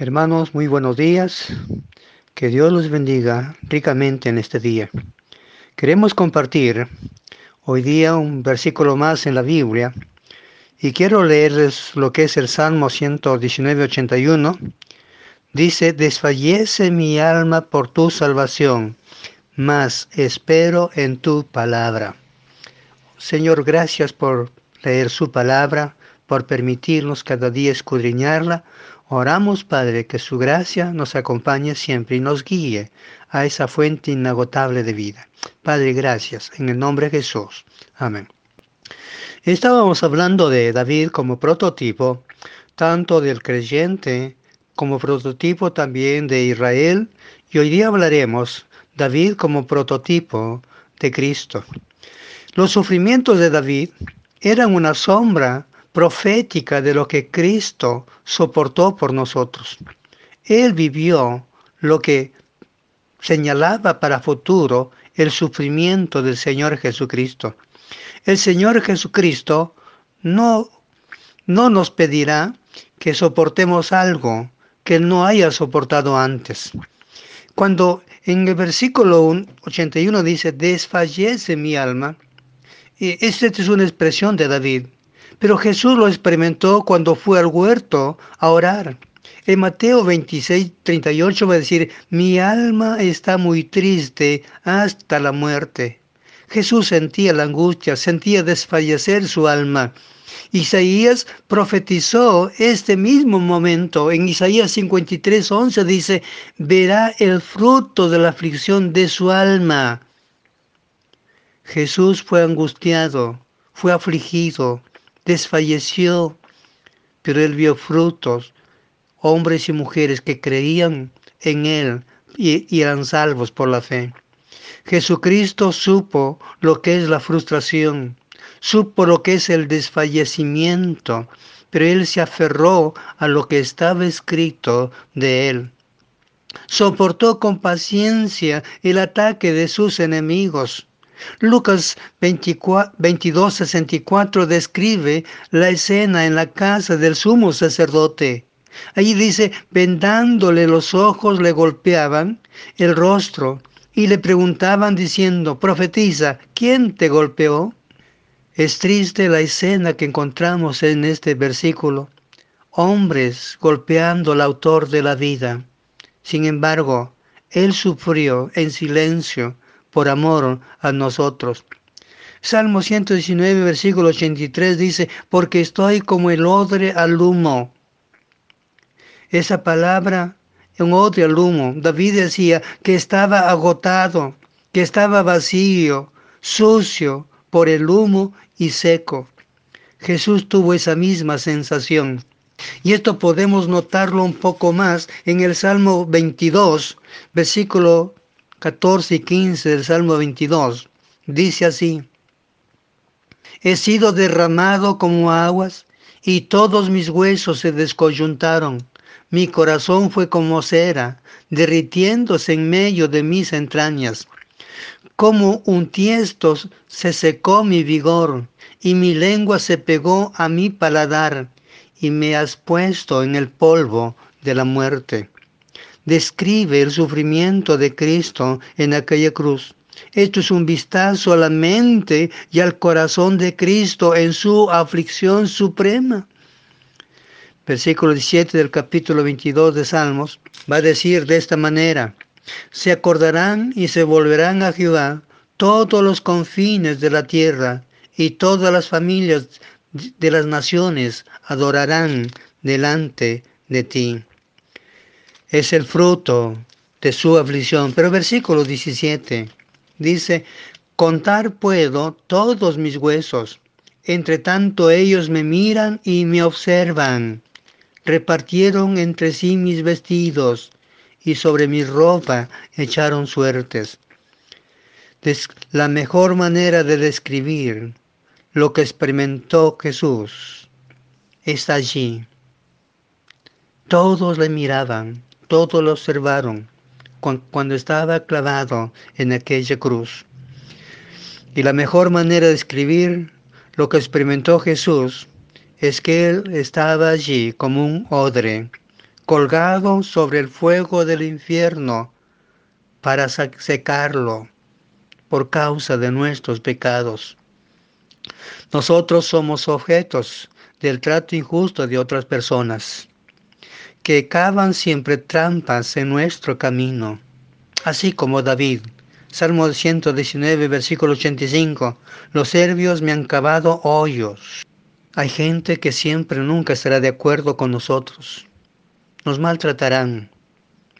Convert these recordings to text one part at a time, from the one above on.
Hermanos, muy buenos días. Que Dios los bendiga ricamente en este día. Queremos compartir hoy día un versículo más en la Biblia y quiero leerles lo que es el Salmo 119, 81. Dice, desfallece mi alma por tu salvación, mas espero en tu palabra. Señor, gracias por leer su palabra, por permitirnos cada día escudriñarla. Oramos, Padre, que su gracia nos acompañe siempre y nos guíe a esa fuente inagotable de vida. Padre, gracias. En el nombre de Jesús. Amén. Estábamos hablando de David como prototipo, tanto del creyente como prototipo también de Israel, y hoy día hablaremos David como prototipo de Cristo. Los sufrimientos de David eran una sombra profética de lo que Cristo soportó por nosotros. Él vivió lo que señalaba para futuro el sufrimiento del Señor Jesucristo. El Señor Jesucristo no, no nos pedirá que soportemos algo que no haya soportado antes. Cuando en el versículo 81 dice, desfallece mi alma, esta es una expresión de David. Pero Jesús lo experimentó cuando fue al huerto a orar. En Mateo 26, 38 va a decir, mi alma está muy triste hasta la muerte. Jesús sentía la angustia, sentía desfallecer su alma. Isaías profetizó este mismo momento. En Isaías 53, 11 dice, verá el fruto de la aflicción de su alma. Jesús fue angustiado, fue afligido, desfalleció, pero él vio frutos, hombres y mujeres que creían en él y, eran salvos por la fe. Jesucristo supo lo que es la frustración, supo lo que es el desfallecimiento, pero él se aferró a lo que estaba escrito de él. Soportó con paciencia el ataque de sus enemigos. Lucas 22, 64 describe la escena en la casa del sumo sacerdote. Allí dice, vendándole los ojos le golpeaban el rostro y le preguntaban diciendo, profetiza, ¿quién te golpeó? Es triste la escena que encontramos en este versículo. Hombres golpeando al autor de la vida. Sin embargo, él sufrió en silencio por amor a nosotros. Salmo 119, versículo 83 dice, porque estoy como el odre al humo. Esa palabra, un odre al humo, David decía que estaba agotado, que estaba vacío, sucio por el humo y seco. Jesús tuvo esa misma sensación. Y esto podemos notarlo un poco más en el Salmo 22, versículo 14 y 15 del Salmo 22. Dice así, He sido derramado como aguas y todos mis huesos se descoyuntaron. Mi corazón fue como cera, derritiéndose en medio de mis entrañas. Como un tiesto se secó mi vigor y mi lengua se pegó a mi paladar y me has puesto en el polvo de la muerte describe el sufrimiento de Cristo en aquella cruz. Esto es un vistazo a la mente y al corazón de Cristo en su aflicción suprema. Versículo 17 del capítulo 22 de Salmos va a decir de esta manera, se acordarán y se volverán a Jehová todos los confines de la tierra y todas las familias de las naciones adorarán delante de ti es el fruto de su aflicción. Pero versículo 17 dice, contar puedo todos mis huesos, entre tanto ellos me miran y me observan. Repartieron entre sí mis vestidos y sobre mi ropa echaron suertes. la mejor manera de describir lo que experimentó Jesús está allí. Todos le miraban, todos lo observaron cuando estaba clavado en aquella cruz. Y la mejor manera de escribir lo que experimentó Jesús es que Él estaba allí como un odre, colgado sobre el fuego del infierno para secarlo por causa de nuestros pecados. Nosotros somos objetos del trato injusto de otras personas que cavan siempre trampas en nuestro camino, así como David. Salmo 119, versículo 85. Los serbios me han cavado hoyos. Hay gente que siempre nunca estará de acuerdo con nosotros. Nos maltratarán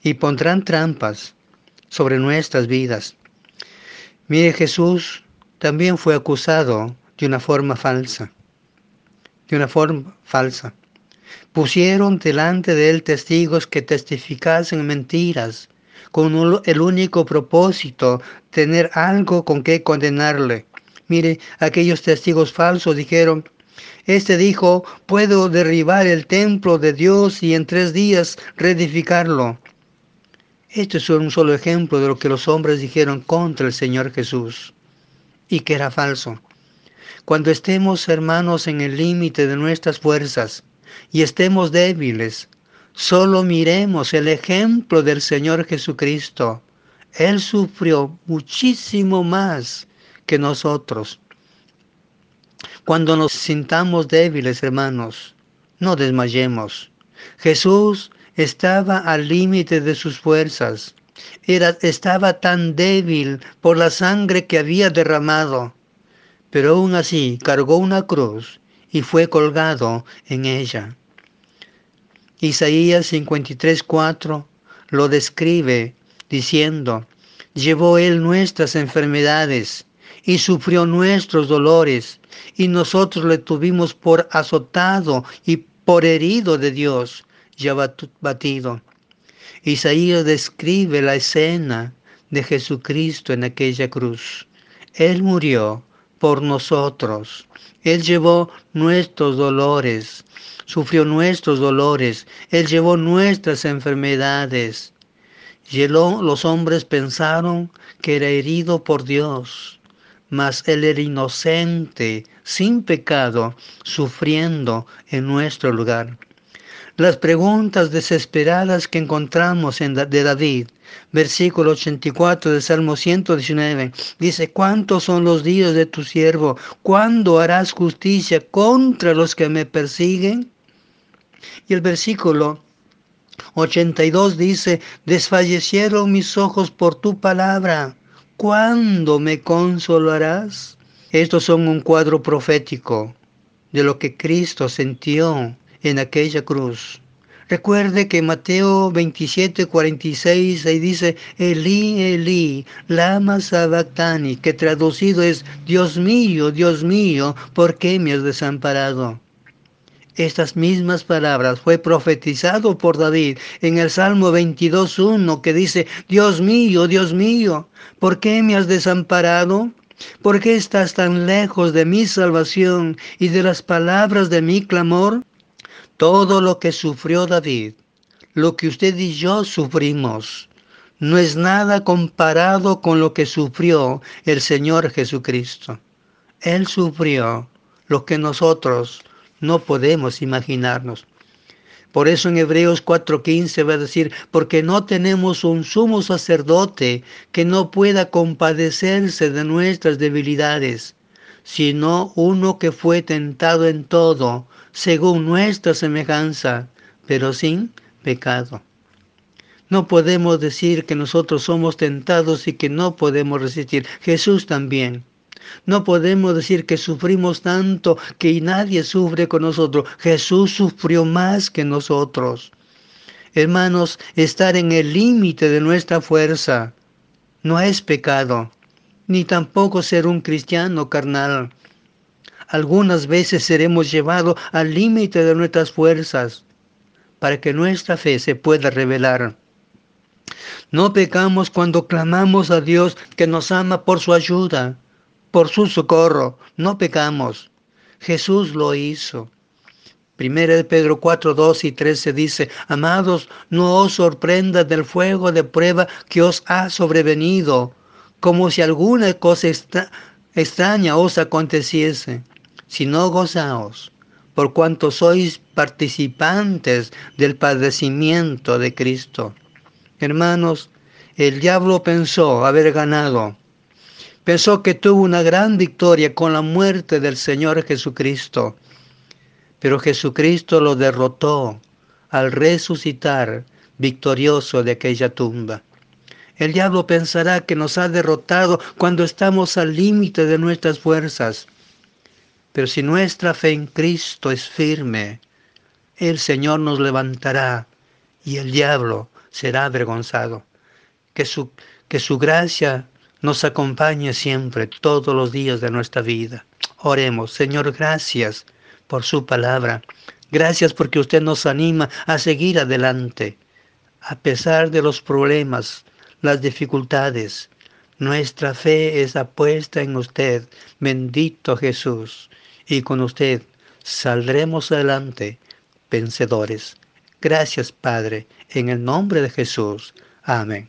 y pondrán trampas sobre nuestras vidas. Mire, Jesús también fue acusado de una forma falsa. De una forma falsa. Pusieron delante de él testigos que testificasen mentiras, con el único propósito, tener algo con que condenarle. Mire, aquellos testigos falsos dijeron, este dijo, puedo derribar el templo de Dios y en tres días reedificarlo. Esto es un solo ejemplo de lo que los hombres dijeron contra el Señor Jesús y que era falso. Cuando estemos hermanos en el límite de nuestras fuerzas y estemos débiles, solo miremos el ejemplo del Señor Jesucristo. Él sufrió muchísimo más que nosotros. Cuando nos sintamos débiles, hermanos, no desmayemos. Jesús estaba al límite de sus fuerzas. Era, estaba tan débil por la sangre que había derramado. Pero aún así cargó una cruz y fue colgado en ella. Isaías 53:4 lo describe diciendo, llevó él nuestras enfermedades y sufrió nuestros dolores, y nosotros le tuvimos por azotado y por herido de Dios ya batido. Isaías describe la escena de Jesucristo en aquella cruz. Él murió por nosotros. Él llevó nuestros dolores, sufrió nuestros dolores. Él llevó nuestras enfermedades. los hombres pensaron que era herido por Dios, mas Él era inocente, sin pecado, sufriendo en nuestro lugar. Las preguntas desesperadas que encontramos en de David, versículo 84 del Salmo 119, dice, ¿cuántos son los días de tu siervo? ¿Cuándo harás justicia contra los que me persiguen? Y el versículo 82 dice, desfallecieron mis ojos por tu palabra. ¿Cuándo me consolarás? Estos son un cuadro profético de lo que Cristo sintió en aquella cruz. Recuerde que Mateo 27, 46, ahí dice, Elí, Elí, lama sabactani, que traducido es, Dios mío, Dios mío, ¿por qué me has desamparado? Estas mismas palabras fue profetizado por David en el Salmo 22.1 que dice, Dios mío, Dios mío, ¿por qué me has desamparado? ¿Por qué estás tan lejos de mi salvación y de las palabras de mi clamor? Todo lo que sufrió David, lo que usted y yo sufrimos, no es nada comparado con lo que sufrió el Señor Jesucristo. Él sufrió lo que nosotros no podemos imaginarnos. Por eso en Hebreos 4:15 va a decir, porque no tenemos un sumo sacerdote que no pueda compadecerse de nuestras debilidades, sino uno que fue tentado en todo, según nuestra semejanza, pero sin pecado. No podemos decir que nosotros somos tentados y que no podemos resistir. Jesús también. No podemos decir que sufrimos tanto que nadie sufre con nosotros. Jesús sufrió más que nosotros. Hermanos, estar en el límite de nuestra fuerza no es pecado, ni tampoco ser un cristiano carnal. Algunas veces seremos llevados al límite de nuestras fuerzas para que nuestra fe se pueda revelar. No pecamos cuando clamamos a Dios que nos ama por su ayuda, por su socorro. No pecamos. Jesús lo hizo. Primera de Pedro 4, 2 y 13 dice, Amados, no os sorprenda del fuego de prueba que os ha sobrevenido, como si alguna cosa extraña os aconteciese sino gozaos, por cuanto sois participantes del padecimiento de Cristo. Hermanos, el diablo pensó haber ganado. Pensó que tuvo una gran victoria con la muerte del Señor Jesucristo. Pero Jesucristo lo derrotó al resucitar victorioso de aquella tumba. El diablo pensará que nos ha derrotado cuando estamos al límite de nuestras fuerzas. Pero si nuestra fe en Cristo es firme, el Señor nos levantará y el diablo será avergonzado. Que su, que su gracia nos acompañe siempre, todos los días de nuestra vida. Oremos, Señor, gracias por su palabra. Gracias porque usted nos anima a seguir adelante, a pesar de los problemas, las dificultades. Nuestra fe es apuesta en usted, bendito Jesús, y con usted saldremos adelante vencedores. Gracias, Padre, en el nombre de Jesús. Amén.